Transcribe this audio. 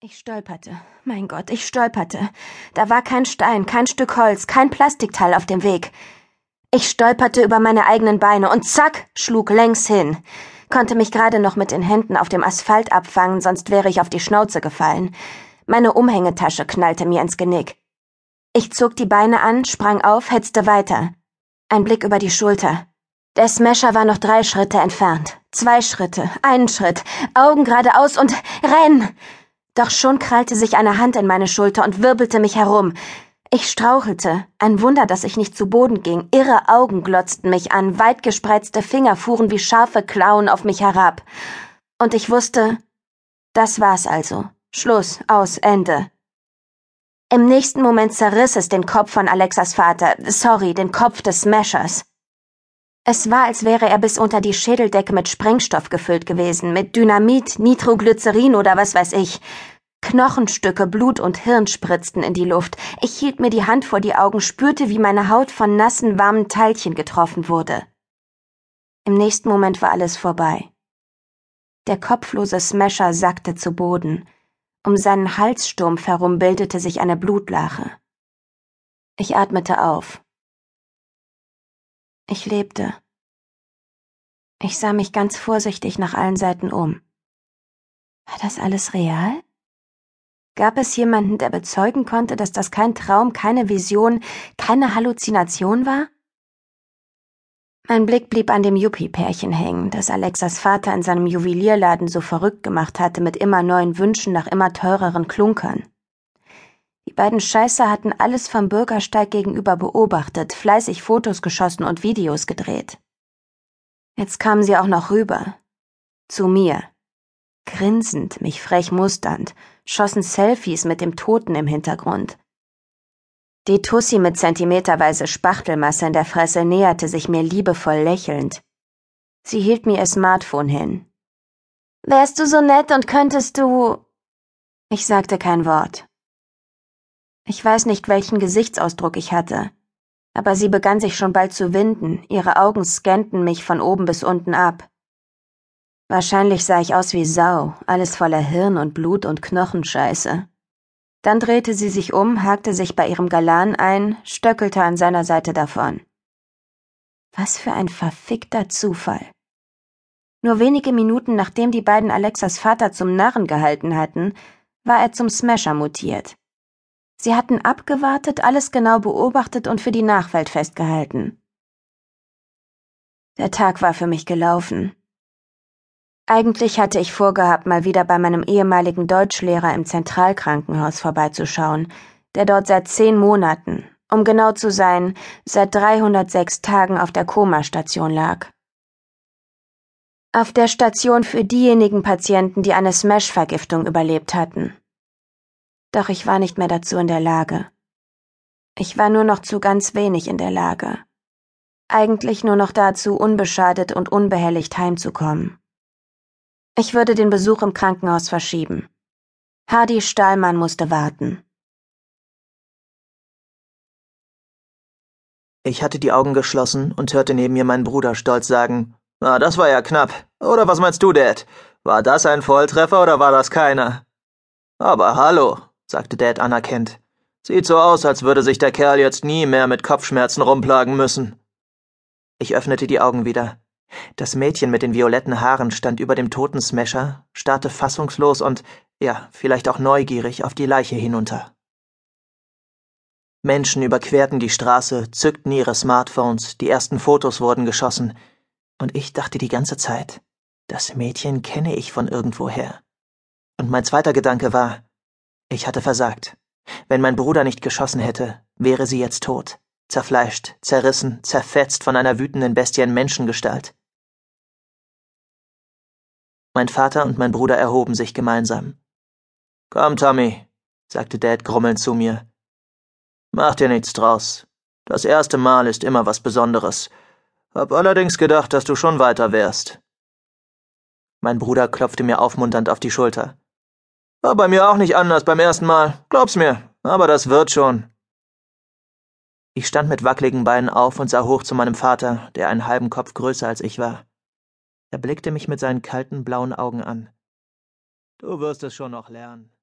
Ich stolperte. Mein Gott, ich stolperte. Da war kein Stein, kein Stück Holz, kein Plastikteil auf dem Weg. Ich stolperte über meine eigenen Beine und zack, schlug längs hin. Konnte mich gerade noch mit den Händen auf dem Asphalt abfangen, sonst wäre ich auf die Schnauze gefallen. Meine Umhängetasche knallte mir ins Genick. Ich zog die Beine an, sprang auf, hetzte weiter. Ein Blick über die Schulter. Der Smasher war noch drei Schritte entfernt. Zwei Schritte, einen Schritt, Augen geradeaus und renn! Doch schon krallte sich eine Hand in meine Schulter und wirbelte mich herum. Ich strauchelte. Ein Wunder, dass ich nicht zu Boden ging. Irre Augen glotzten mich an, weit gespreizte Finger fuhren wie scharfe Klauen auf mich herab. Und ich wusste, das war's also. Schluss, aus, Ende. Im nächsten Moment zerriss es den Kopf von Alexas Vater, sorry, den Kopf des Smashers. Es war, als wäre er bis unter die Schädeldecke mit Sprengstoff gefüllt gewesen, mit Dynamit, Nitroglycerin oder was weiß ich. Knochenstücke, Blut und Hirn spritzten in die Luft. Ich hielt mir die Hand vor die Augen, spürte, wie meine Haut von nassen, warmen Teilchen getroffen wurde. Im nächsten Moment war alles vorbei. Der kopflose Smasher sackte zu Boden. Um seinen Halsstumpf herum bildete sich eine Blutlache. Ich atmete auf. Ich lebte. Ich sah mich ganz vorsichtig nach allen Seiten um. War das alles real? Gab es jemanden, der bezeugen konnte, dass das kein Traum, keine Vision, keine Halluzination war? Mein Blick blieb an dem Yuppie-Pärchen hängen, das Alexas Vater in seinem Juwelierladen so verrückt gemacht hatte mit immer neuen Wünschen nach immer teureren Klunkern. Beiden Scheißer hatten alles vom Bürgersteig gegenüber beobachtet, fleißig Fotos geschossen und Videos gedreht. Jetzt kamen sie auch noch rüber. Zu mir. Grinsend, mich frech musternd, schossen Selfies mit dem Toten im Hintergrund. Die Tussi mit zentimeterweise Spachtelmasse in der Fresse näherte sich mir liebevoll lächelnd. Sie hielt mir ihr Smartphone hin. Wärst du so nett und könntest du. Ich sagte kein Wort. Ich weiß nicht, welchen Gesichtsausdruck ich hatte, aber sie begann sich schon bald zu winden, ihre Augen scannten mich von oben bis unten ab. Wahrscheinlich sah ich aus wie Sau, alles voller Hirn und Blut und Knochenscheiße. Dann drehte sie sich um, hakte sich bei ihrem Galan ein, stöckelte an seiner Seite davon. Was für ein verfickter Zufall. Nur wenige Minuten nachdem die beiden Alexas Vater zum Narren gehalten hatten, war er zum Smasher mutiert. Sie hatten abgewartet, alles genau beobachtet und für die Nachwelt festgehalten. Der Tag war für mich gelaufen. Eigentlich hatte ich vorgehabt, mal wieder bei meinem ehemaligen Deutschlehrer im Zentralkrankenhaus vorbeizuschauen, der dort seit zehn Monaten, um genau zu sein, seit 306 Tagen auf der Komastation lag. Auf der Station für diejenigen Patienten, die eine Smash-Vergiftung überlebt hatten doch ich war nicht mehr dazu in der Lage. Ich war nur noch zu ganz wenig in der Lage. Eigentlich nur noch dazu, unbeschadet und unbehelligt heimzukommen. Ich würde den Besuch im Krankenhaus verschieben. Hardy Stahlmann musste warten. Ich hatte die Augen geschlossen und hörte neben mir meinen Bruder stolz sagen, Na, das war ja knapp. Oder was meinst du, Dad? War das ein Volltreffer oder war das keiner? Aber hallo, sagte Dad anerkennt. Sieht so aus, als würde sich der Kerl jetzt nie mehr mit Kopfschmerzen rumplagen müssen. Ich öffnete die Augen wieder. Das Mädchen mit den violetten Haaren stand über dem toten Smasher, starrte fassungslos und, ja, vielleicht auch neugierig auf die Leiche hinunter. Menschen überquerten die Straße, zückten ihre Smartphones, die ersten Fotos wurden geschossen, und ich dachte die ganze Zeit, das Mädchen kenne ich von irgendwoher. Und mein zweiter Gedanke war, ich hatte versagt. Wenn mein Bruder nicht geschossen hätte, wäre sie jetzt tot, zerfleischt, zerrissen, zerfetzt von einer wütenden Bestie in Menschengestalt. Mein Vater und mein Bruder erhoben sich gemeinsam. Komm, Tommy, sagte Dad grummelnd zu mir. Mach dir nichts draus. Das erste Mal ist immer was Besonderes. Hab allerdings gedacht, dass du schon weiter wärst. Mein Bruder klopfte mir aufmunternd auf die Schulter. War bei mir auch nicht anders beim ersten Mal, glaub's mir, aber das wird schon. Ich stand mit wackeligen Beinen auf und sah hoch zu meinem Vater, der einen halben Kopf größer als ich war. Er blickte mich mit seinen kalten blauen Augen an. Du wirst es schon noch lernen.